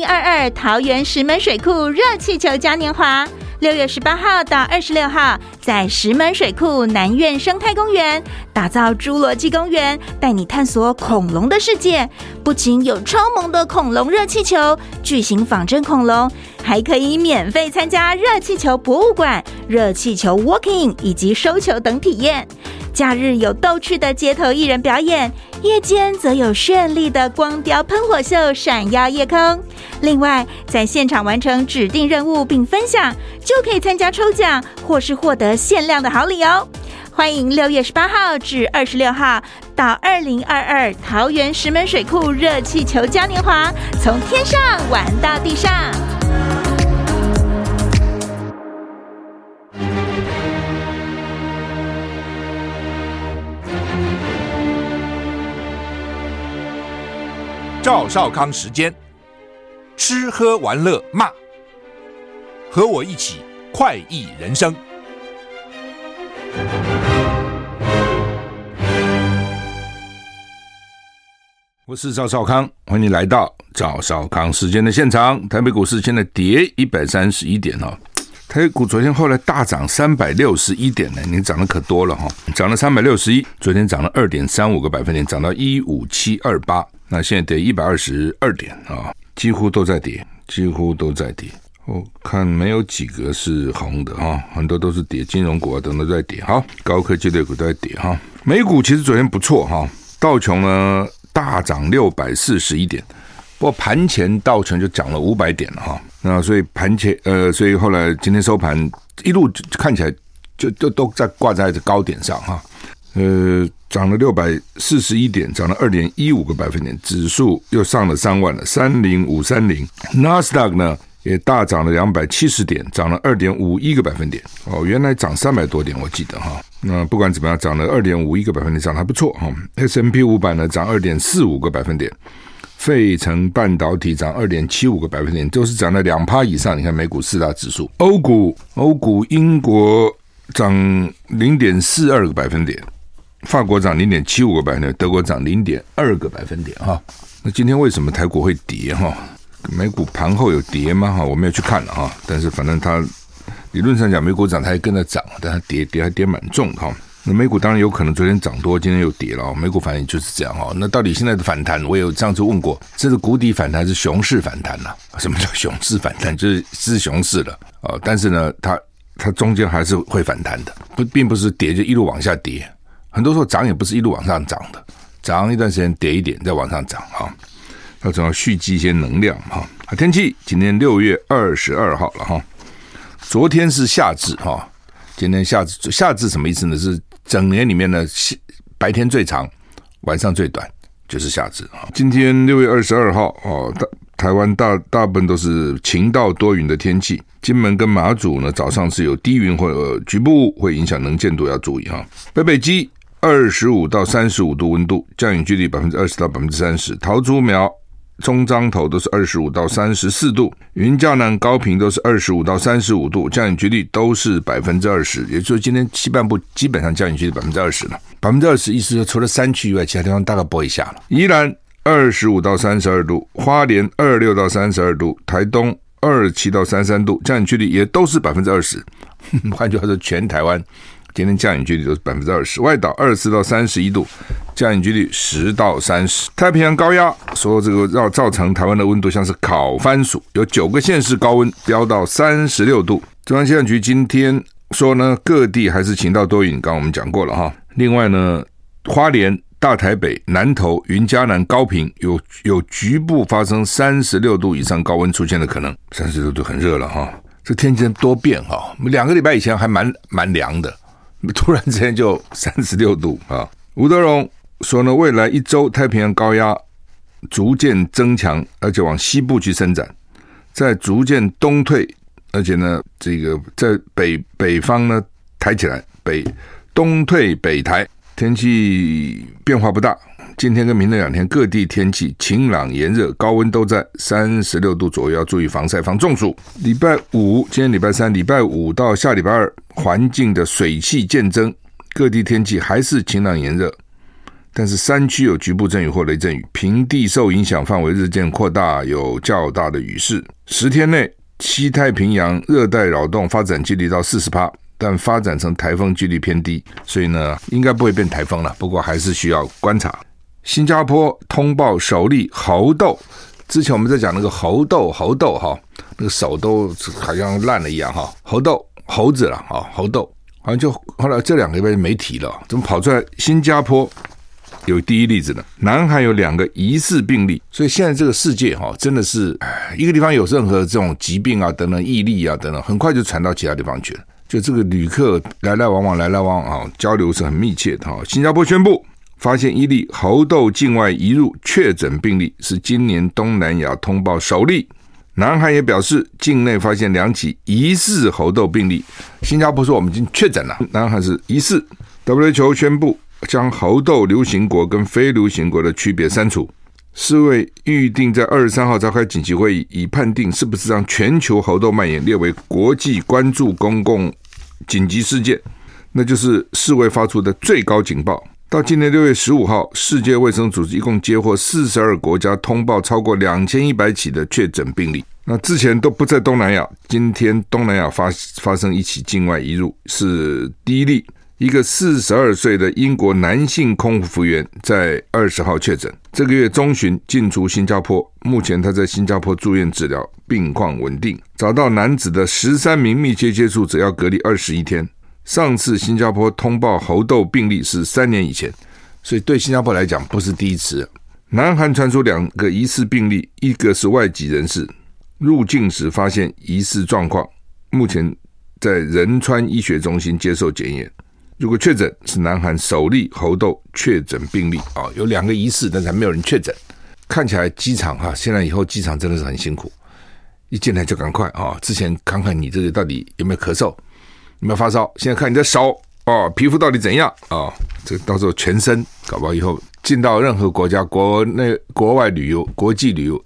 零二二桃园石门水库热气球嘉年华，六月十八号到二十六号，在石门水库南苑生态公园打造侏罗纪公园，带你探索恐龙的世界。不仅有超萌的恐龙热气球、巨型仿真恐龙，还可以免费参加热气球博物馆、热气球 walking 以及收球等体验。假日有逗趣的街头艺人表演，夜间则有绚丽的光雕喷火秀闪耀夜空。另外，在现场完成指定任务并分享，就可以参加抽奖或是获得限量的好礼哦。欢迎六月十八号至二十六号到二零二二桃园石门水库热气球嘉年华，从天上玩到地上。赵少康时间，吃喝玩乐骂，和我一起快意人生。我是赵少康，欢迎你来到赵少康时间的现场。台北股市现在跌一百三十一点哦，台股昨天后来大涨三百六十一点呢，你涨得可多了哈，涨了三百六十一，昨天涨了二点三五个百分点，涨到一五七二八。那现在跌一百二十二点啊，几乎都在跌，几乎都在跌。我看没有几个是红的哈，很多都是跌，金融股啊等等都在跌。好，高科技类股都在跌哈。美股其实昨天不错哈，道琼呢大涨六百四十一点，不过盘前道琼就涨了五百点了哈。那所以盘前呃，所以后来今天收盘一路看起来就就都在挂在高点上哈。呃，涨了六百四十一点，涨了二点一五个百分点，指数又上了三万了，三零五三零。纳斯达克呢也大涨了两百七十点，涨了二点五一个百分点。哦，原来涨三百多点，我记得哈。那不管怎么样，涨了二点五一个百分点，涨得还不错哈。S&P 五百呢涨二点四五个百分点，费城半导体涨二点七五个百分点，都是涨了两趴以上。你看美股四大指数，欧股，欧股，英国涨零点四二个百分点。法国涨零点七五个百分点，德国涨零点二个百分点哈。那今天为什么台股会跌哈？美股盘后有跌吗？哈，我没有去看了哈。但是反正它理论上讲，美股涨它也跟着涨，但它跌跌还跌蛮重哈。那美股当然有可能昨天涨多，今天又跌了。美股反应就是这样哈。那到底现在的反弹，我有上次问过，这是谷底反弹是熊市反弹呐？什么叫熊市反弹？就是是熊市了啊。但是呢，它它中间还是会反弹的，不并不是跌就一路往下跌。很多时候涨也不是一路往上涨的，涨一段时间跌一点再往上涨哈，要总要蓄积一些能量哈。天气今天六月二十二号了哈，昨天是夏至哈，今天夏至，夏至什么意思呢？是整年里面呢，白天最长，晚上最短，就是夏至哈。今天六月二十二号哦，大台湾大大部分都是晴到多云的天气。金门跟马祖呢，早上是有低云或者局部，会影响能见度，要注意哈。北北基。二十五到三十五度温度，降雨几率百分之二十到百分之三十。桃竹苗、中彰投都是二十五到三十四度，云嘉南、高屏都是二十五到三十五度，降雨几率都是百分之二十。也就是说，今天西半部基本上降雨几率百分之二十了，百分之二十，意思说除了山区以外，其他地方大概不会下了。宜兰二十五到三十二度，花莲二六到三十二度，台东二七到三三度，降雨几率也都是百分之二十。换句话说，全台湾。今天降雨几率都是百分之二十，外岛二十四到三十一度，降雨几率十到三十。太平洋高压说这个要造成台湾的温度像是烤番薯，有九个县市高温飙到三十六度。中央气象局今天说呢，各地还是晴到多云，刚刚我们讲过了哈。另外呢，花莲、大台北、南投、云嘉南、高屏有有局部发生三十六度以上高温出现的可能，三十六度很热了哈。这天气多变哈，两个礼拜以前还蛮蛮凉的。突然之间就三十六度啊！吴德荣说呢，未来一周太平洋高压逐渐增强，而且往西部去伸展，在逐渐东退，而且呢，这个在北北方呢抬起来，北东退北抬，天气变化不大。今天跟明天两天各地天气晴朗炎热，高温都在三十六度左右，要注意防晒防中暑。礼拜五，今天礼拜三，礼拜五到下礼拜二，环境的水汽渐增，各地天气还是晴朗炎热，但是山区有局部阵雨或雷阵雨，平地受影响范围日渐扩大，有较大的雨势。十天内，西太平洋热带扰动发展几率到四十趴，但发展成台风几率偏低，所以呢，应该不会变台风了。不过还是需要观察。新加坡通报首例猴痘，之前我们在讲那个猴痘，猴痘哈，那个手都好像烂了一样哈，猴痘猴子了啊，猴痘好像就后来这两个月没提了，怎么跑出来新加坡？有第一例子呢，南韩有两个疑似病例，所以现在这个世界哈，真的是一个地方有任何这种疾病啊等等疫例啊等等，很快就传到其他地方去了。就这个旅客来来往往，来来往往啊，交流是很密切的哈。新加坡宣布发现一例猴痘境外移入确诊病例，是今年东南亚通报首例。南韩也表示境内发现两起疑似猴痘病例，新加坡说我们已经确诊了，南韩是疑似。WHO 宣布。将猴痘流行国跟非流行国的区别删除。世卫预定在二十三号召开紧急会议，以判定是不是让全球猴痘蔓延列为国际关注公共紧急事件。那就是世卫发出的最高警报。到今年六月十五号，世界卫生组织一共接获四十二国家通报超过两千一百起的确诊病例。那之前都不在东南亚，今天东南亚发发生一起境外移入，是第一例。一个四十二岁的英国男性空服员在二十号确诊，这个月中旬进出新加坡，目前他在新加坡住院治疗，病况稳定。找到男子的十三名密切接触者要隔离二十一天。上次新加坡通报猴痘病例是三年以前，所以对新加坡来讲不是第一次。南韩传出两个疑似病例，一个是外籍人士入境时发现疑似状况，目前在仁川医学中心接受检验。如果确诊是南韩首例猴痘确诊病例啊，有两个疑似，但是还没有人确诊。看起来机场哈，现在以后机场真的是很辛苦，一进来就赶快啊！之前看看你这个到底有没有咳嗽，有没有发烧，现在看你的手哦，皮肤到底怎样啊？这到时候全身搞不好以后进到任何国家、国内、国外旅游、国际旅游，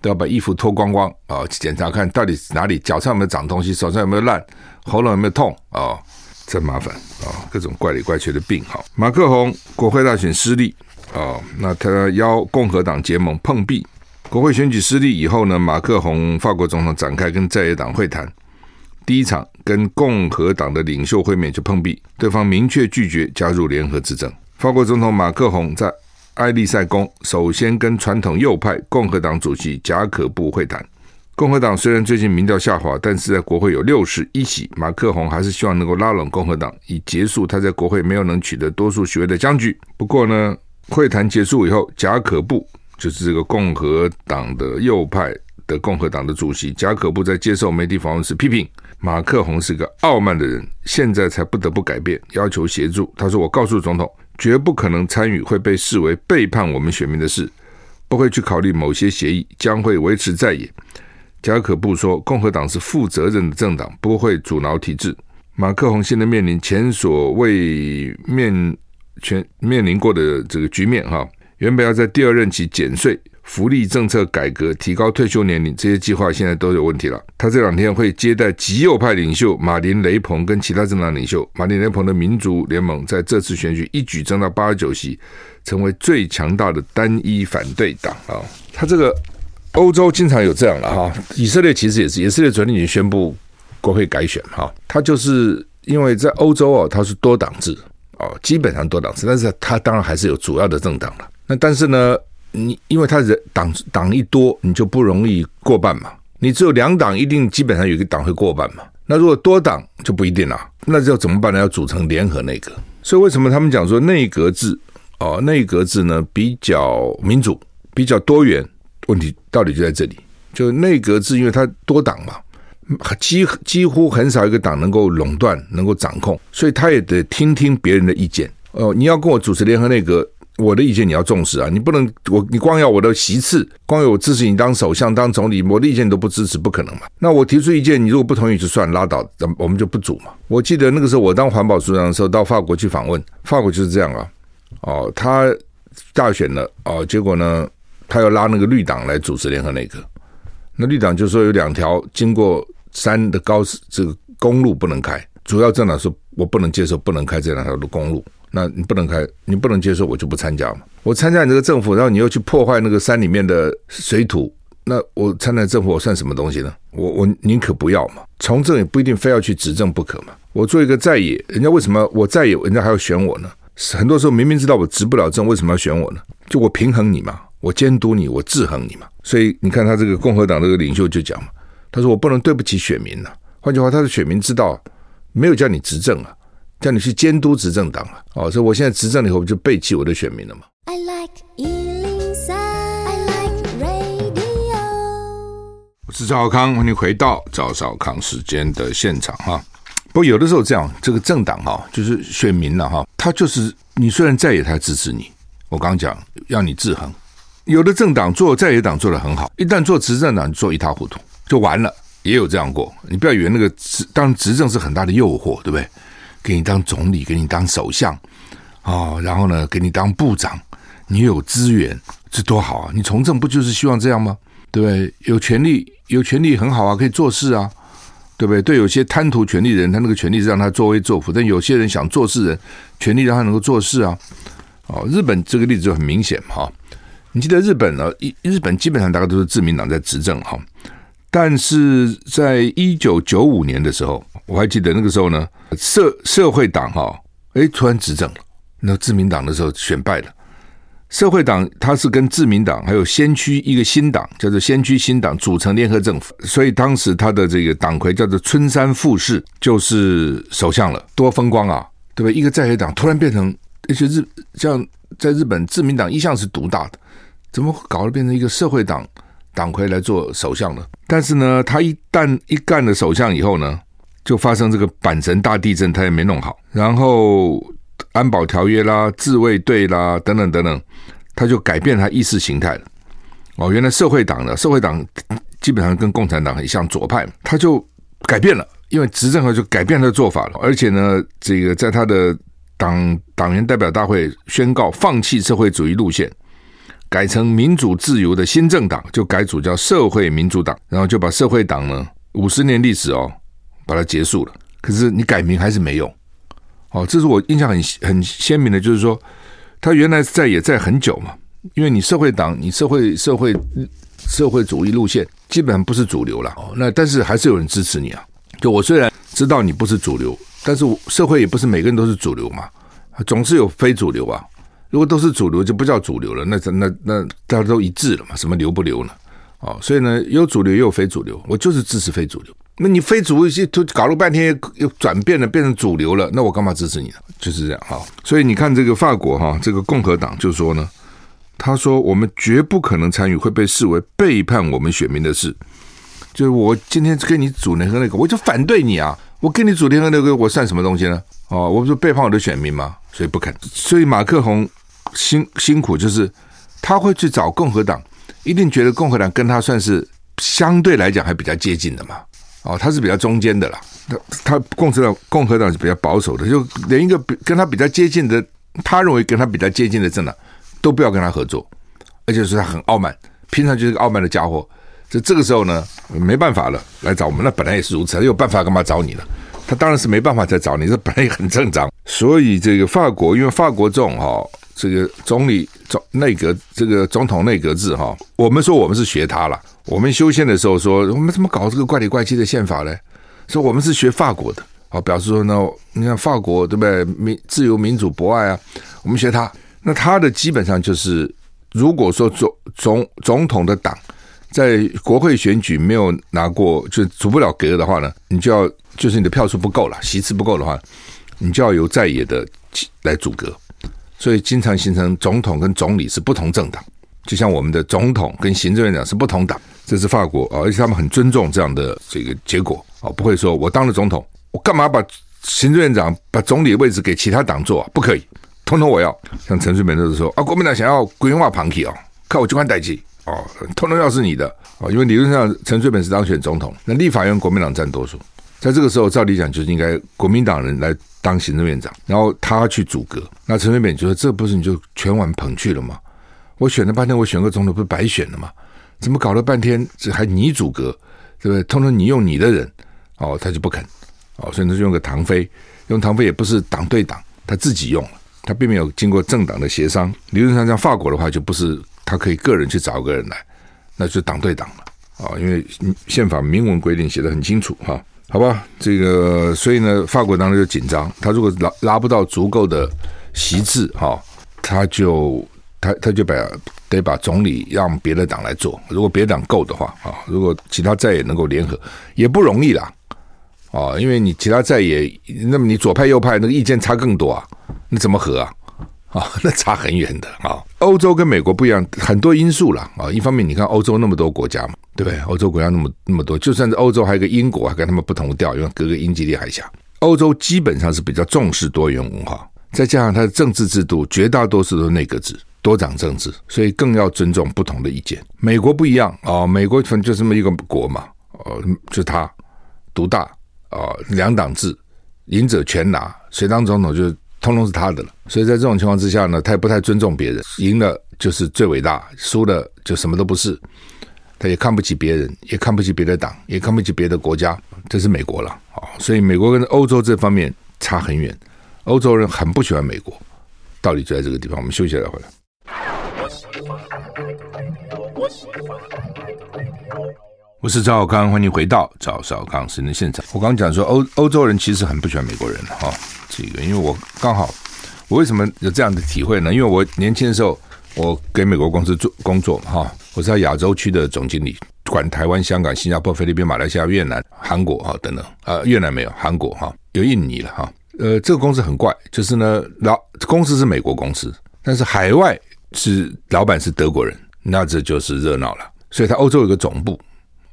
都要把衣服脱光光啊，检查看到底哪里脚上有没有长东西，手上有没有烂，喉咙有没有痛啊？真麻烦啊！各种怪里怪气的病哈。马克宏国会大选失利啊，那他邀共和党结盟碰壁。国会选举失利以后呢，马克宏法国总统展开跟在野党会谈，第一场跟共和党的领袖会面就碰壁，对方明确拒绝加入联合执政。法国总统马克宏在埃利塞宫首先跟传统右派共和党主席贾可布会谈。共和党虽然最近民调下滑，但是在国会有六十一席。马克宏还是希望能够拉拢共和党，以结束他在国会没有能取得多数席位的僵局。不过呢，会谈结束以后，贾可布就是这个共和党的右派的共和党的主席贾可布在接受媒体访问时批评马克宏是个傲慢的人，现在才不得不改变，要求协助。他说：“我告诉总统，绝不可能参与会被视为背叛我们选民的事，不会去考虑某些协议，将会维持在野。”贾可布说：“共和党是负责任的政党，不会阻挠体制。”马克宏现在面临前所未面全面临过的这个局面哈。原本要在第二任期减税、福利政策改革、提高退休年龄这些计划，现在都有问题了。他这两天会接待极右派领袖马林雷鹏跟其他政党领袖。马林雷鹏的民族联盟在这次选举一举争到八十九席，成为最强大的单一反对党啊。他这个。欧洲经常有这样了哈，以色列其实也是，以色列昨天已经宣布国会改选哈，他就是因为在欧洲哦，它是多党制哦，基本上多党制，但是它当然还是有主要的政党了。那但是呢，你因为他人党党一多，你就不容易过半嘛。你只有两党，一定基本上有一个党会过半嘛。那如果多党就不一定了，那就怎么办呢？要组成联合内阁。所以为什么他们讲说内阁制哦，内阁制呢比较民主，比较多元。问题到底就在这里，就内阁制，因为它多党嘛，几几乎很少一个党能够垄断、能够掌控，所以他也得听听别人的意见。哦，你要跟我主持联合内阁，我的意见你要重视啊！你不能我你光要我的席次，光有我支持你当首相、当总理，我的意见你都不支持，不可能嘛。那我提出意见，你如果不同意就算拉倒，我们就不组嘛。我记得那个时候我当环保署长的时候，到法国去访问，法国就是这样啊。哦，他大选了哦，结果呢？他要拉那个绿党来主持联合内阁，那绿党就说有两条经过山的高这个公路不能开，主要政党说我不能接受不能开这两条的公路，那你不能开，你不能接受，我就不参加嘛。我参加你这个政府，然后你又去破坏那个山里面的水土，那我参加政府，我算什么东西呢？我我宁可不要嘛。从政也不一定非要去执政不可嘛。我做一个在野，人家为什么我在野，人家还要选我呢？很多时候明明知道我执不了政，为什么要选我呢？就我平衡你嘛，我监督你，我制衡你嘛。所以你看他这个共和党这个领袖就讲嘛，他说我不能对不起选民呐、换句话，他的选民知道。没有叫你执政啊，叫你去监督执政党啊！哦，所以我现在执政了以后，我就背弃我的选民了嘛。I like 103, I like radio。我是赵少康，欢迎回到赵少康时间的现场哈。不过有的时候这样，这个政党哈，就是选民了哈，他就是你虽然在野，他支持你。我刚讲要你制衡，有的政党做在野党做得很好，一旦做执政党做一塌糊涂，就完了。也有这样过，你不要以为那个执当执政是很大的诱惑，对不对？给你当总理，给你当首相，哦，然后呢，给你当部长，你有资源，这多好啊！你从政不就是希望这样吗？对不对？有权力，有权力很好啊，可以做事啊，对不对？对，有些贪图权力的人，他那个权力是让他作威作福；但有些人想做事人，权力让他能够做事啊。哦，日本这个例子就很明显哈。你记得日本呢？一日本基本上大概都是自民党在执政哈。但是在一九九五年的时候，我还记得那个时候呢，社社会党哈，哎，突然执政了。那自民党的时候选败了，社会党他是跟自民党还有先驱一个新党叫做先驱新党组成联合政府，所以当时他的这个党魁叫做村山富市，就是首相了，多风光啊，对不对？一个在野党突然变成，而且日像在日本自民党一向是独大的，怎么搞得变成一个社会党？党魁来做首相呢，但是呢，他一旦一干了首相以后呢，就发生这个阪神大地震，他也没弄好，然后安保条约啦、自卫队啦等等等等，他就改变他意识形态了。哦，原来社会党的社会党基本上跟共产党很像左派，他就改变了，因为执政后就改变他的做法了，而且呢，这个在他的党党员代表大会宣告放弃社会主义路线。改成民主自由的新政党，就改组叫社会民主党，然后就把社会党呢五十年历史哦，把它结束了。可是你改名还是没用，哦，这是我印象很很鲜明的，就是说他原来在也在很久嘛，因为你社会党，你社会社会社会主义路线基本上不是主流了哦，那但是还是有人支持你啊。就我虽然知道你不是主流，但是我社会也不是每个人都是主流嘛，总是有非主流啊。如果都是主流，就不叫主流了。那那那大家都一致了嘛？什么流不流呢？哦，所以呢，有主流也有非主流。我就是支持非主流。那你非主流一些都搞了半天又转变了，变成主流了，那我干嘛支持你呢？就是这样哈。所以你看这个法国哈，这个共和党就说呢，他说我们绝不可能参与会被视为背叛我们选民的事。就是我今天跟你组联合那个，我就反对你啊！我跟你组联合那个，我算什么东西呢？哦，我不是背叛我的选民吗？所以不肯。所以马克宏。辛辛苦就是他会去找共和党，一定觉得共和党跟他算是相对来讲还比较接近的嘛。哦，他是比较中间的啦。他他共和党共和党是比较保守的，就连一个跟他比较接近的，他认为跟他比较接近的政党都不要跟他合作，而且是他很傲慢，平常就是个傲慢的家伙。就这个时候呢，没办法了，来找我们。那本来也是如此，他有办法干嘛找你呢？他当然是没办法再找你，这本来也很正常。所以这个法国，因为法国这种哈。这个总理总内阁，这个总统内阁制哈，我们说我们是学他了。我们修宪的时候说，我们怎么搞这个怪里怪气的宪法呢？说我们是学法国的，啊，表示说呢，你看法国对不对？民自由、民主、博爱啊，我们学他。那他的基本上就是，如果说总总总统的党在国会选举没有拿过，就组不了格的话呢，你就要就是你的票数不够了，席次不够的话，你就要由在野的来组阁。所以经常形成总统跟总理是不同政党，就像我们的总统跟行政院长是不同党，这是法国啊，而且他们很尊重这样的这个结果啊，不会说我当了总统，我干嘛把行政院长、把总理的位置给其他党做啊？不可以，通通我要。像陈水扁就是说啊，国民党想要规划旁体哦，看我机关代志哦，通通要是你的啊，因为理论上陈水扁是当选总统，那立法院国民党占多数。在这个时候，照理讲就是应该国民党人来当行政院长，然后他去组阁。那陈水扁就说：“这不是你就全碗捧去了吗？我选了半天，我选个总统不是白选了吗？怎么搞了半天这还你组阁，对不对？通通你用你的人，哦，他就不肯，哦，所以他就用个唐飞，用唐飞也不是党对党，他自己用了，他并没有经过政党的协商。理论上，像法国的话，就不是他可以个人去找个人来，那就党对党了啊，因为宪法明文规定写得很清楚哈。好吧，这个所以呢，法国当然就紧张，他如果拉拉不到足够的席次哈，他就他他就把得把总理让别的党来做。如果别的党够的话啊，如果其他在野能够联合，也不容易啦。啊，因为你其他在野，那么你左派右派那个意见差更多啊，你怎么和啊？啊，那差很远的啊。欧洲跟美国不一样，很多因素了啊。一方面，你看欧洲那么多国家嘛，对不对？欧洲国家那么那么多，就算是欧洲还有个英国，还跟他们不同调，因为隔个英吉利海峡。欧洲基本上是比较重视多元文化，再加上它的政治制度绝大多数都是内阁制、多党政治，所以更要尊重不同的意见。美国不一样啊，美国反正就这么一个国嘛，呃，就他独大。啊，两党制，赢者全拿，谁当总统就通通是他的了。所以在这种情况之下呢，他也不太尊重别人，赢了就是最伟大，输了就什么都不是。他也看不起别人，也看不起别的党，也看不起别的国家。这是美国了啊，所以美国跟欧洲这方面差很远。欧洲人很不喜欢美国，道理就在这个地方。我们休息了回来。我是赵小康，欢迎回到赵小康时间现场。我刚刚讲说欧欧洲人其实很不喜欢美国人哈、这个因为我刚好我为什么有这样的体会呢？因为我年轻的时候我给美国公司做工作哈、我是在亚洲区的总经理，管台湾、香港、新加坡、菲律宾、马来西亚、越南、韩国哈等等啊，越南没有，韩国哈有印尼了哈。呃，这个公司很怪，就是呢老公司是美国公司，但是海外是老板是德国人，那这就是热闹了。所以他欧洲有个总部。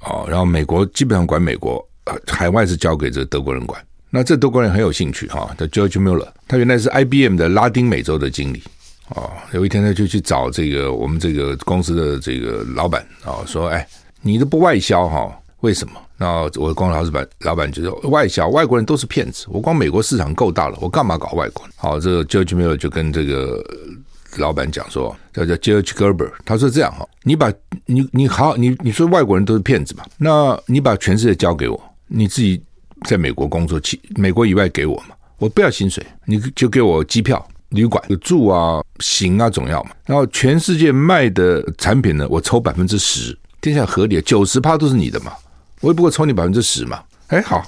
哦，然后美国基本上管美国，海外是交给这德国人管。那这德国人很有兴趣哈，叫 George Muller，他原来是 IBM 的拉丁美洲的经理。哦，有一天他就去找这个我们这个公司的这个老板啊，说：“哎，你都不外销哈？为什么？”那我光老板老板就说：“外销，外国人都是骗子。我光美国市场够大了，我干嘛搞外国人？”好，这个 George Muller 就跟这个。老板讲说，叫叫 George Gerber，他说这样哈，你把你你好，你你说外国人都是骗子嘛？那你把全世界交给我，你自己在美国工作，去美国以外给我嘛？我不要薪水，你就给我机票、旅馆、住啊、行啊，总要嘛。然后全世界卖的产品呢，我抽百分之十，天下合理，九十趴都是你的嘛，我也不过抽你百分之十嘛。哎，好。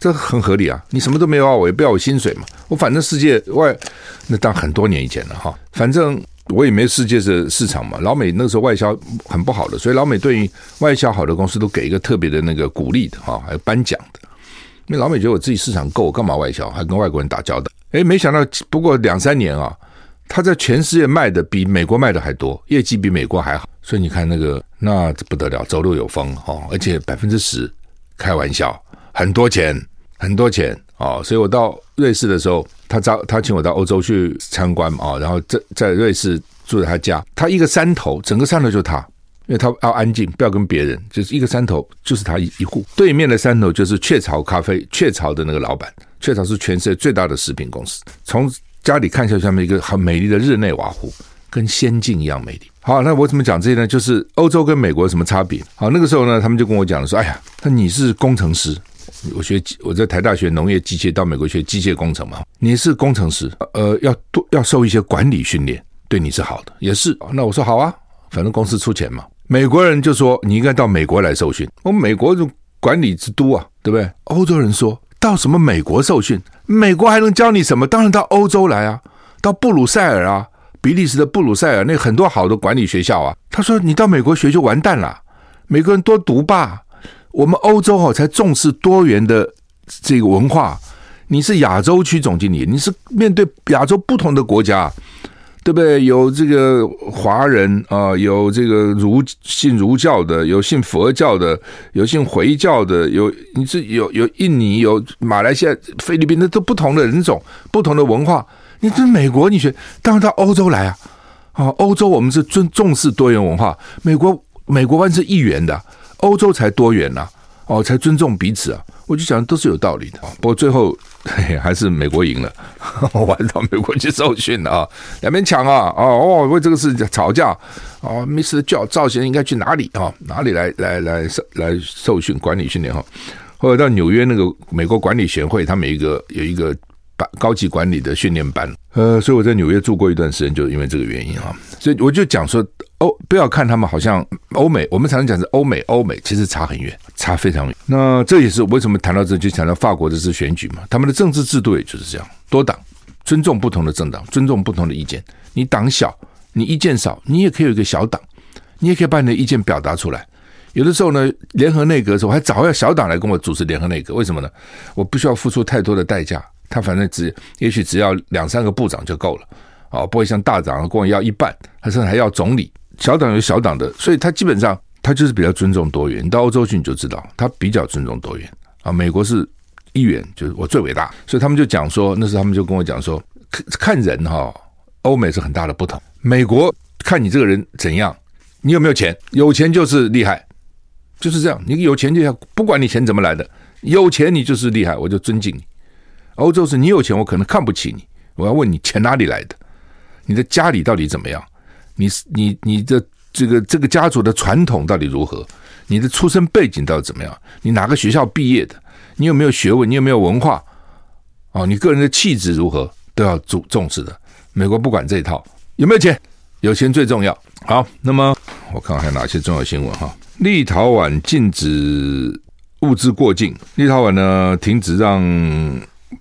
这很合理啊！你什么都没有啊，我也不要我薪水嘛。我反正世界外，那当很多年以前了哈。反正我也没世界的市场嘛。老美那时候外销很不好的，所以老美对于外销好的公司都给一个特别的那个鼓励的哈，还有颁奖的。因为老美觉得我自己市场够，干嘛外销？还跟外国人打交道？诶，没想到不过两三年啊，他在全世界卖的比美国卖的还多，业绩比美国还好。所以你看那个那不得了，走路有风哈，而且百分之十，开玩笑，很多钱。很多钱啊，所以我到瑞士的时候，他招他请我到欧洲去参观嘛啊，然后在在瑞士住在他家，他一个山头，整个山头就他，因为他要安静，不要跟别人，就是一个山头就是他一一户，对面的山头就是雀巢咖啡，雀巢的那个老板，雀巢是全世界最大的食品公司，从家里看下去，下面一个很美丽的日内瓦湖，跟仙境一样美丽。好，那我怎么讲这些呢？就是欧洲跟美国有什么差别？好，那个时候呢，他们就跟我讲了说，哎呀，那你是工程师。我学我在台大学农业机械，到美国学机械工程嘛。你是工程师，呃，要多要受一些管理训练，对你是好的，也是。那我说好啊，反正公司出钱嘛。美国人就说你应该到美国来受训，我们美国是管理之都啊，对不对？欧洲人说到什么美国受训，美国还能教你什么？当然到欧洲来啊，到布鲁塞尔啊，比利时的布鲁塞尔那很多好的管理学校啊。他说你到美国学就完蛋了，美国人多读吧。我们欧洲哈才重视多元的这个文化，你是亚洲区总经理，你是面对亚洲不同的国家，对不对？有这个华人啊，有这个儒信儒教的，有信佛教的，有信回教的，有你是有有印尼，有马来西亚、菲律宾那都不同的人种，不同的文化。你这美国，你学当然到欧洲来啊！啊，欧洲我们是尊重视多元文化，美国美国湾是一元的。欧洲才多元呐、哦，才尊重彼此啊！我就想都是有道理的。不过最后嘿 还是美国赢了，我还到美国去受训了啊！两边抢啊！哦哦，为这个事吵架哦，Mr. 赵赵先应该去哪里啊？哪里来来来受来受训管理训练哈？后来到纽约那个美国管理学会，他们有一个有一个班高级管理的训练班。呃，所以我在纽约住过一段时间，就是因为这个原因啊。所以我就讲说，欧不要看他们好像欧美，我们常常讲是欧美，欧美其实差很远，差非常远。那这也是为什么谈到这就谈到法国这次选举嘛，他们的政治制度也就是这样，多党，尊重不同的政党，尊重不同的意见。你党小，你意见少，你也可以有一个小党，你也可以把你的意见表达出来。有的时候呢，联合内阁的时候，我还找要小党来跟我主持联合内阁，为什么呢？我不需要付出太多的代价。他反正只也许只要两三个部长就够了，哦，不会像大党跟我要一半，他甚至还要总理。小党有小党的，所以他基本上他就是比较尊重多元。你到欧洲去你就知道，他比较尊重多元啊。美国是一元，就是我最伟大，所以他们就讲说，那时候他们就跟我讲说，看人哈，欧美是很大的不同。美国看你这个人怎样，你有没有钱？有钱就是厉害，就是这样。你有钱就要不管你钱怎么来的，有钱你就是厉害，我就尊敬你。欧洲是你有钱，我可能看不起你。我要问你钱哪里来的？你的家里到底怎么样？你你你的这个这个家族的传统到底如何？你的出生背景到底怎么样？你哪个学校毕业的？你有没有学问？你有没有文化？哦，你个人的气质如何？都要重重视的。美国不管这一套，有没有钱？有钱最重要。好，那么我看看还有哪些重要新闻哈？立陶宛禁止物资过境，立陶宛呢停止让。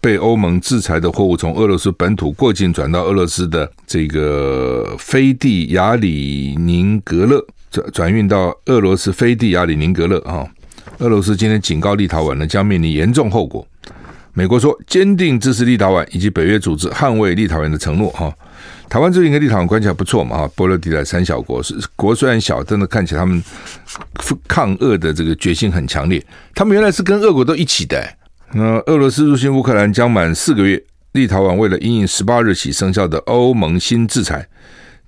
被欧盟制裁的货物从俄罗斯本土过境转到俄罗斯的这个飞地亚里宁格勒转转运到俄罗斯飞地亚里宁格勒啊，俄罗斯今天警告立陶宛呢将面临严重后果。美国说坚定支持立陶宛以及北约组织捍卫立陶宛的承诺哈。台湾最近跟立陶宛关系还不错嘛哈，波罗的海三小国是国虽然小，但是看起来他们抗俄的这个决心很强烈。他们原来是跟俄国都一起的。那俄罗斯入侵乌克兰将满四个月，立陶宛为了因应十八日起生效的欧盟新制裁，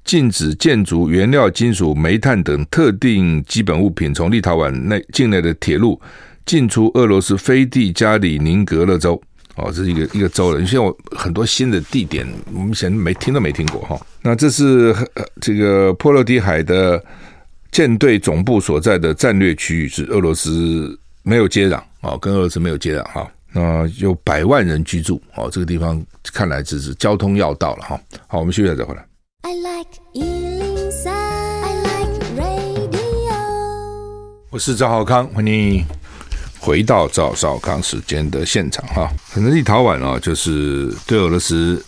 禁止建筑原料、金属、煤炭等特定基本物品从立陶宛内境内的铁路进出俄罗斯飞地加里宁格勒州。哦，这是一个一个州了。现在我很多新的地点，我们以前没听都没听过哈。那这是这个波罗的海的舰队总部所在的战略区域，是俄罗斯没有接壤。哦，跟俄罗斯没有接壤哈，那有百万人居住哦，这个地方看来只是交通要道了哈。好，我们休息一下再回来。I like 103, I like radio。我是赵浩康，欢迎回到赵少康时间的现场哈。可能立陶宛啊，就是对俄罗斯。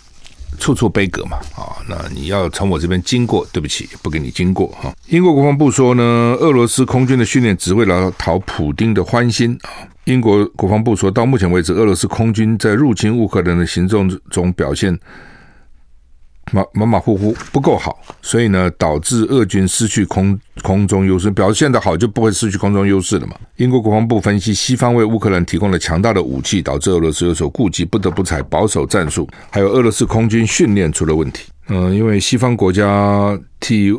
处处杯葛嘛，啊，那你要从我这边经过，对不起，不给你经过哈。英国国防部说呢，俄罗斯空军的训练只为了讨普丁的欢心啊。英国国防部说，到目前为止，俄罗斯空军在入侵乌克兰的行动中表现。马马马虎虎不够好，所以呢，导致俄军失去空空中优势。表现得好就不会失去空中优势了嘛？英国国防部分析，西方为乌克兰提供了强大的武器，导致俄罗斯有所顾忌，不得不采保守战术。还有俄罗斯空军训练出了问题。嗯、因为西方国家替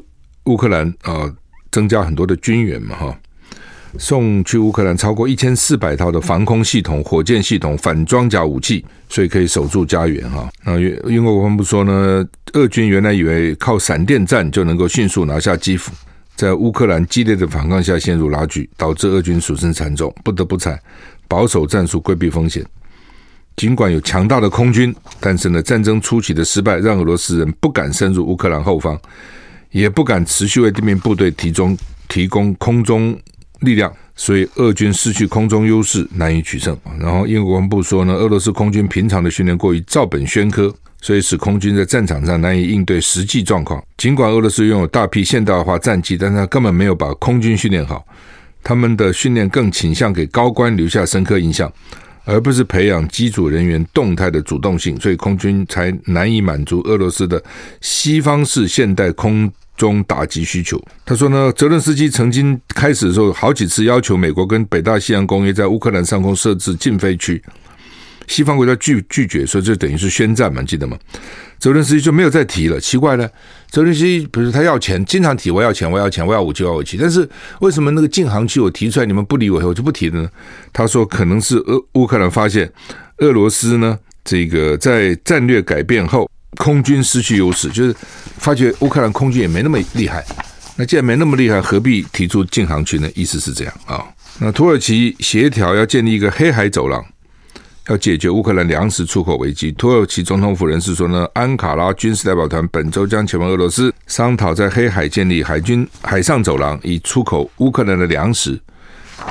乌克兰啊、呃、增加很多的军援嘛，哈。送去乌克兰超过一千四百套的防空系统、火箭系统、反装甲武器，所以可以守住家园哈。那英国国防部说呢，俄军原来以为靠闪电战就能够迅速拿下基辅，在乌克兰激烈的反抗下陷入拉锯，导致俄军损失惨重，不得不采保守战术规避风险。尽管有强大的空军，但是呢，战争初期的失败让俄罗斯人不敢深入乌克兰后方，也不敢持续为地面部队提供提供空中。力量，所以俄军失去空中优势，难以取胜。然后英国国防部说呢，俄罗斯空军平常的训练过于照本宣科，所以使空军在战场上难以应对实际状况。尽管俄罗斯拥有大批现代化战机，但他根本没有把空军训练好。他们的训练更倾向给高官留下深刻印象，而不是培养机组人员动态的主动性，所以空军才难以满足俄罗斯的西方式现代空。中打击需求，他说呢，泽伦斯基曾经开始的时候好几次要求美国跟北大西洋公约在乌克兰上空设置禁飞区，西方国家拒拒绝，所以这等于是宣战嘛，记得吗？泽伦斯基就没有再提了。奇怪呢，泽伦斯基不是他要钱，经常提我要钱，我要钱，我要武器，我要武器，但是为什么那个禁航区我提出来，你们不理我，我就不提了呢？他说可能是俄乌克兰发现俄罗斯呢，这个在战略改变后。空军失去优势，就是发觉乌克兰空军也没那么厉害。那既然没那么厉害，何必提出禁航区呢？意思是这样啊。那土耳其协调要建立一个黑海走廊，要解决乌克兰粮食出口危机。土耳其总统府人士说呢，安卡拉军事代表团本周将前往俄罗斯，商讨在黑海建立海军海上走廊，以出口乌克兰的粮食。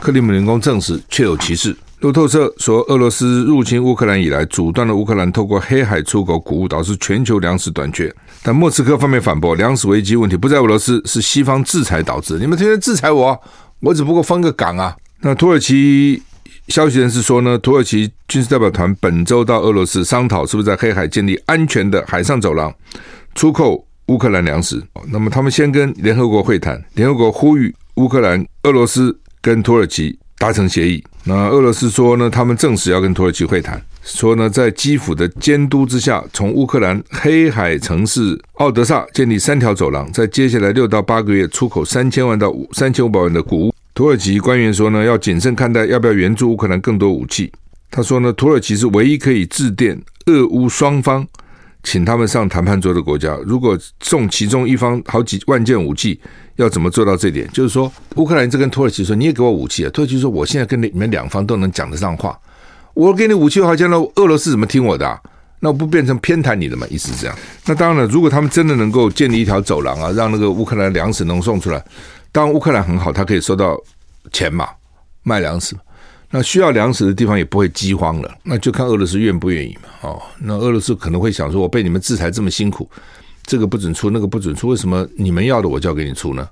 克里姆林宫证实确有其事。路透社说，俄罗斯入侵乌克兰以来，阻断了乌克兰透过黑海出口谷物，导致全球粮食短缺。但莫斯科方面反驳，粮食危机问题不在俄罗斯，是西方制裁导致。你们天天制裁我，我只不过封个港啊。那土耳其消息人士说呢，土耳其军事代表团本周到俄罗斯商讨，是不是在黑海建立安全的海上走廊，出口乌克兰粮食。那么他们先跟联合国会谈，联合国呼吁乌克兰、俄罗斯跟土耳其达成协议。那俄罗斯说呢，他们正式要跟土耳其会谈，说呢，在基辅的监督之下，从乌克兰黑海城市奥德萨建立三条走廊，在接下来六到八个月出口三千万到三千五百万的谷物。土耳其官员说呢，要谨慎看待要不要援助乌克兰更多武器。他说呢，土耳其是唯一可以致电俄乌双方，请他们上谈判桌的国家。如果送其中一方好几万件武器，要怎么做到这点？就是说，乌克兰这跟土耳其说，你也给我武器啊。土耳其说，我现在跟你们两方都能讲得上话，我给你武器的话，将来俄罗斯怎么听我的？那我不变成偏袒你的吗？意思是这样。那当然了，如果他们真的能够建立一条走廊啊，让那个乌克兰粮食能送出来，当然乌克兰很好，他可以收到钱嘛，卖粮食。那需要粮食的地方也不会饥荒了。那就看俄罗斯愿不愿意嘛。哦，那俄罗斯可能会想说，我被你们制裁这么辛苦。这个不准出，那个不准出，为什么你们要的我就要给你出呢？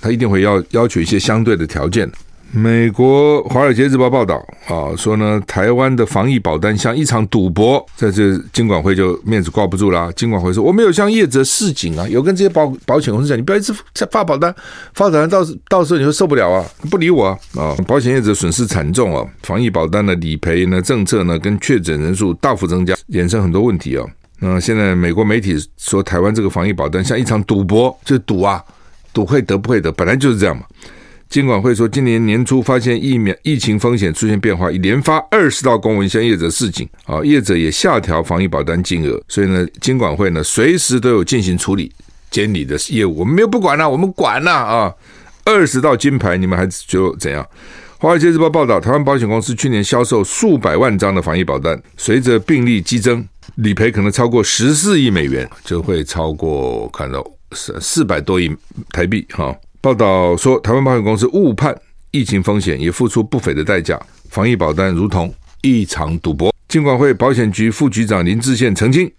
他一定会要要求一些相对的条件。美国《华尔街日报》报道啊，说呢，台湾的防疫保单像一场赌博，在这金管会就面子挂不住了。金管会说，我没有向业者示警啊，有跟这些保保险公司讲，你不要一直发保单，发保单到到时候你会受不了啊，不理我啊啊！保险业者损失惨重啊，防疫保单的理赔呢政策呢跟确诊人数大幅增加，衍生很多问题啊。嗯，现在美国媒体说台湾这个防疫保单像一场赌博，就赌啊，赌会得不会得，本来就是这样嘛。监管会说，今年年初发现疫苗疫情风险出现变化，已连发二十道公文向业者示警啊，业者也下调防疫保单金额，所以呢，监管会呢随时都有进行处理监理的业务，我们没有不管了，我们管了啊，二十道金牌，你们还就怎样？华尔街日报报道，台湾保险公司去年销售数百万张的防疫保单，随着病例激增。理赔可能超过十四亿美元，就会超过看到四四百多亿台币。哈，报道说，台湾保险公司误判疫情风险，也付出不菲的代价。防疫保单如同一场赌博。金管会保险局副局长林志宪澄清，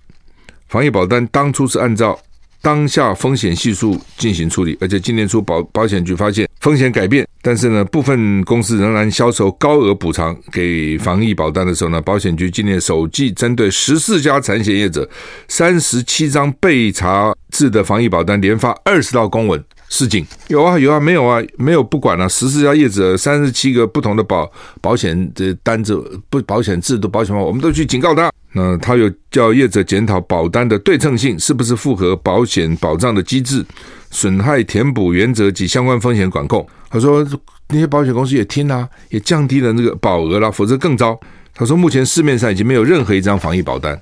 防疫保单当初是按照当下风险系数进行处理，而且今年初保保险局发现风险改变。但是呢，部分公司仍然销售高额补偿给防疫保单的时候呢，保险局今年首季针对十四家产险业者，三十七张被查制的防疫保单，连发二十道公文示警。有啊有啊，没有啊没有不管了、啊，十四家业者，三十七个不同的保保险的单子不保险制度保险方，我们都去警告他。那他有叫业者检讨保单的对称性是不是符合保险保障的机制。损害填补原则及相关风险管控。他说那些保险公司也听啊，也降低了那个保额了，否则更糟。他说目前市面上已经没有任何一张防疫保单，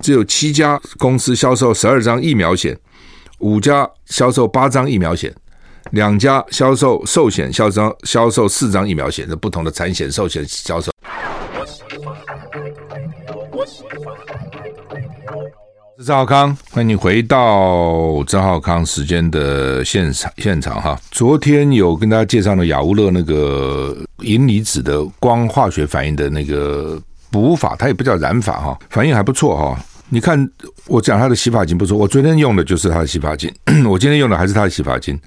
只有七家公司销售十二张疫苗险，五家销售八张疫苗险，两家销售寿险销售销售四张疫苗险，的不同的产险寿险销售。是赵少康，欢迎你回到赵少康时间的现场现场哈。昨天有跟大家介绍了雅乌勒那个银离子的光化学反应的那个补法，它也不叫染法哈，反应还不错哈。你看我讲他的洗发精不错，我昨天用的就是他的洗发精，我今天用的还是他的洗发精。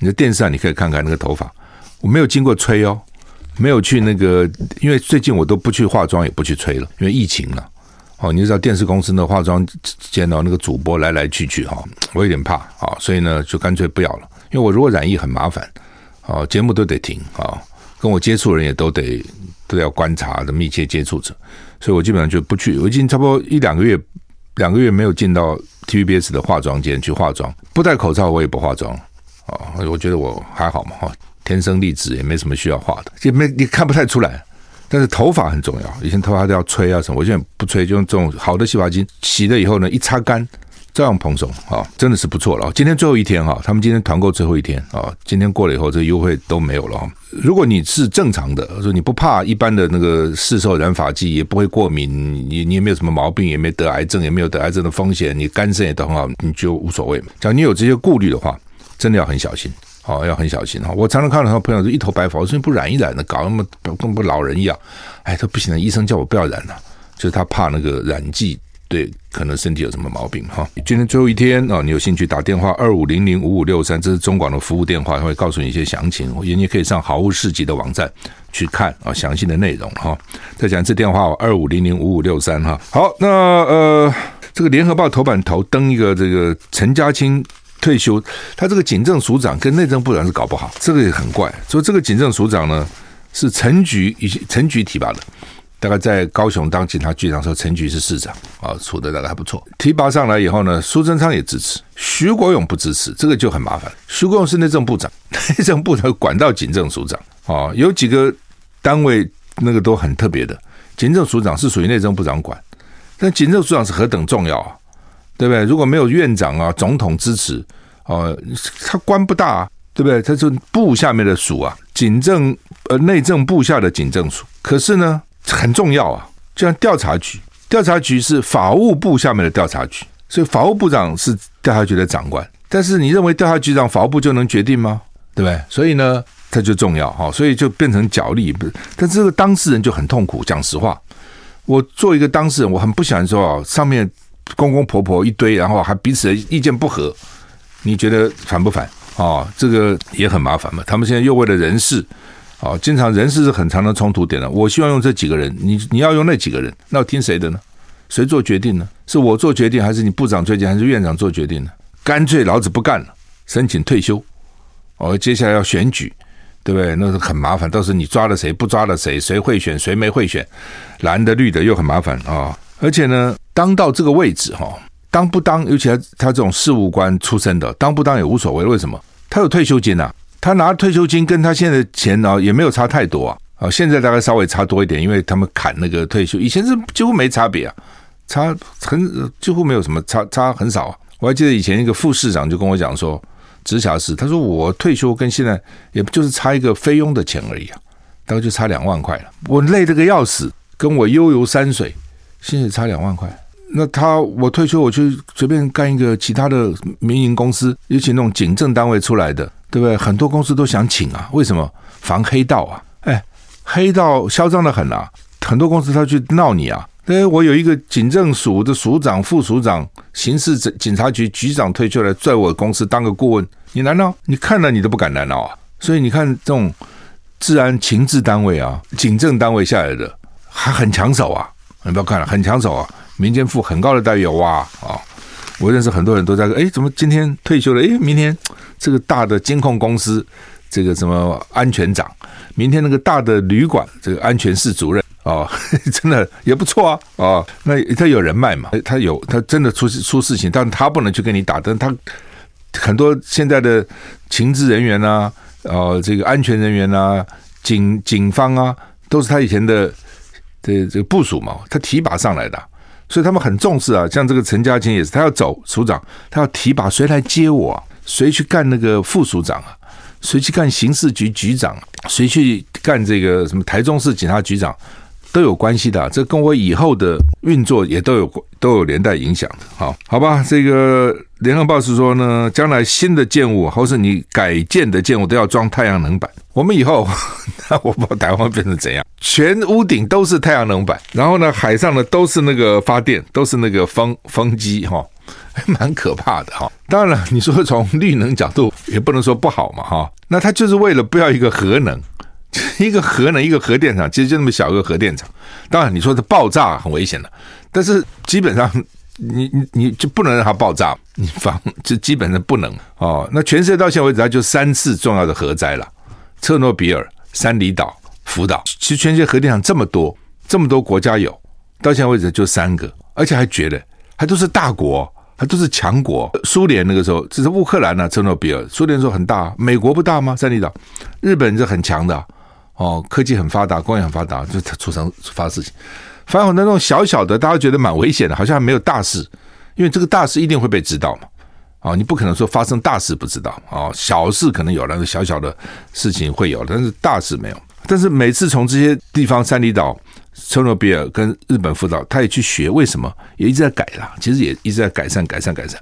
你在电视上你可以看看那个头发，我没有经过吹哦，没有去那个，因为最近我都不去化妆，也不去吹了，因为疫情了。哦，你知道电视公司的化妆间到那个主播来来去去哈，我有点怕啊，所以呢就干脆不要了。因为我如果染疫很麻烦，啊，节目都得停啊，跟我接触人也都得都要观察的密切接触者，所以我基本上就不去。我已经差不多一两个月，两个月没有进到 TVBS 的化妆间去化妆，不戴口罩我也不化妆啊，我觉得我还好嘛哈，天生丽质也没什么需要化的，也没你看不太出来。但是头发很重要，以前头发都要吹啊什么，我现在不吹，就用这种好的洗发精洗了以后呢，一擦干，照样蓬松啊，真的是不错了。今天最后一天哈，他们今天团购最后一天啊，今天过了以后，这个优惠都没有了。如果你是正常的，说你不怕一般的那个市售染发剂，也不会过敏，你你也没有什么毛病，也没得癌症，也没有得癌症的风险，你肝肾也都很好，你就无所谓嘛。假如你有这些顾虑的话，真的要很小心，好，要很小心哈。我常常看到很多朋友是一头白发，我说你不染一染的，搞那么跟不老人一样，哎，他不行了，医生叫我不要染了，就是他怕那个染剂。对，可能身体有什么毛病哈？今天最后一天啊，你有兴趣打电话二五零零五五六三，这是中广的服务电话，他会告诉你一些详情。也你可以上好物市集的网站去看啊详细的内容哈。再讲一次电话二五零零五五六三哈。好，那呃，这个联合报头版头登一个这个陈家青退休，他这个警政署长跟内政部长是搞不好，这个也很怪。说这个警政署长呢是陈局以前陈局提拔的。大概在高雄当警察局长的时候，陈菊是市长啊，处的大概还不错。提拔上来以后呢，苏贞昌也支持，徐国勇不支持，这个就很麻烦。徐国勇是内政部长，内政部长管到警政署长啊，有几个单位那个都很特别的，警政署长是属于内政部长管，但警政署长是何等重要啊，对不对？如果没有院长啊、总统支持啊，他官不大啊，对不对？他是部下面的署啊，警政呃内政部下的警政署，可是呢？很重要啊，就像调查局，调查局是法务部下面的调查局，所以法务部长是调查局的长官。但是你认为调查局长法务部就能决定吗？对不对？所以呢，它就重要哈，所以就变成角力。但这个当事人就很痛苦。讲实话，我做一个当事人，我很不喜欢说啊，上面公公婆婆一堆，然后还彼此的意见不合，你觉得烦不烦啊？这个也很麻烦嘛。他们现在又为了人事。哦，经常人事是很长的冲突点的。我希望用这几个人，你你要用那几个人，那要听谁的呢？谁做决定呢？是我做决定，还是你部长做决定，还是院长做决定呢？干脆老子不干了，申请退休。哦，接下来要选举，对不对？那是很麻烦，到时候你抓了谁，不抓了谁，谁会选，谁没会选，蓝的绿的又很麻烦啊、而且呢，当到这个位置哈，当不当，尤其他他这种事务官出身的，当不当也无所谓。为什么？他有退休金呐、他拿退休金跟他现在的钱呢也没有差太多啊，啊，现在大概稍微差多一点，因为他们砍那个退休，以前是几乎没差别啊，差很几乎没有什么差差很少啊。我还记得以前一个副市长就跟我讲说，直辖市，他说我退休跟现在也不就是差一个费用的钱而已啊，大概就差两万块了。我累得个要死，跟我悠游山水，现在差两万块。那他我退休我去随便干一个其他的民营公司，尤其那种警政单位出来的。对不对？很多公司都想请啊，为什么？防黑道啊！哎，黑道嚣张的很啊，很多公司他去闹你啊。对，我有一个警政署的署长、副署长、刑事警察局局长退休来，在我公司当个顾问，你难道你看了你都不敢难闹啊？所以你看这种治安情治单位啊、警政单位下来的还很抢手啊，你不要看了，很抢手啊，民间付很高的待遇哇啊！我认识很多人都在说，哎，怎么今天退休了？哎，明天这个大的监控公司，这个什么安全长，明天那个大的旅馆这个安全室主任哦，真的也不错啊，哦，那他有人脉嘛，他有他真的出出事情，但他不能去跟你打，但他很多现在的情治人员啊，哦，这个安全人员啊，警警方啊，都是他以前的这这个部署嘛，他提拔上来的。所以他们很重视啊，像这个陈家青也是，他要走署长，他要提拔谁来接我？谁去干那个副署长啊？谁去干刑事局局长？谁去干这个什么台中市警察局长？都有关系的，这跟我以后的运作也都有都有连带影响的。好，好吧，这个联合报是说呢，将来新的建物或是你改建的建物都要装太阳能板。我们以后，那我不知道台湾变成怎样，全屋顶都是太阳能板，然后呢，海上呢都是那个发电，都是那个风风机，哈，还 蛮可怕的哈。当然了，你说从绿能角度也不能说不好嘛，哈。那它就是为了不要一个核能。一个核能，一个核电厂，其实就那么小个核电厂。当然，你说它爆炸很危险的，但是基本上你你你就不能让它爆炸，你防就基本上不能哦。那全世界到现在为止，它就三次重要的核灾了：车诺比尔、三里岛、福岛。其实全世界核电厂这么多，这么多国家有，到现在为止就三个，而且还觉得还都是大国，还都是强国。苏联那个时候只是乌克兰呢、啊，车诺比尔；苏联说很大，美国不大吗？三里岛，日本是很强的。哦，科技很发达，工业很发达，就出生发事情。反而那种小小的，大家觉得蛮危险的，好像还没有大事。因为这个大事一定会被知道嘛。啊，你不可能说发生大事不知道啊，小事可能有，但是小小的事情会有，但是大事没有。但是每次从这些地方，三里岛、车诺比尔跟日本福岛，他也去学，为什么也一直在改啦？其实也一直在改善、改善、改善。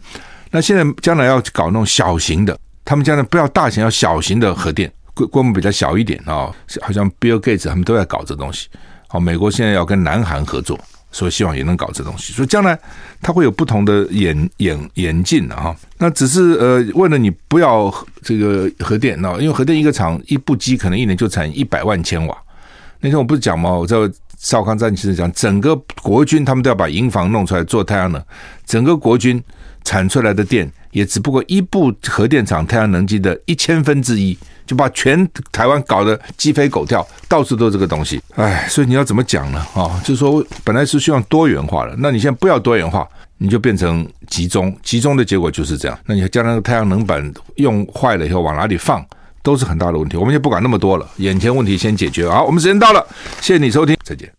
那现在将来要搞那种小型的，他们将来不要大型，要小型的核电，规规模比较小一点啊。好像 Bill Gates 他们都在搞这东西。好，美国现在要跟南韩合作。所以希望也能搞这东西，所以将来它会有不同的演演演进的哈。那只是呃，为了你不要这个核电，那因为核电一个厂一部机可能一年就产一百万千瓦。那天我不是讲吗？我在少康战其实讲，整个国军他们都要把营房弄出来做太阳能，整个国军产出来的电也只不过一部核电厂太阳能机的一千分之一。就把全台湾搞得鸡飞狗跳，到处都是这个东西，哎，所以你要怎么讲呢？啊、就是说本来是希望多元化的，那你现在不要多元化，你就变成集中，集中的结果就是这样。那你将那个太阳能板用坏了以后往哪里放，都是很大的问题。我们就不管那么多了，眼前问题先解决。好，我们时间到了，谢谢你收听，再见。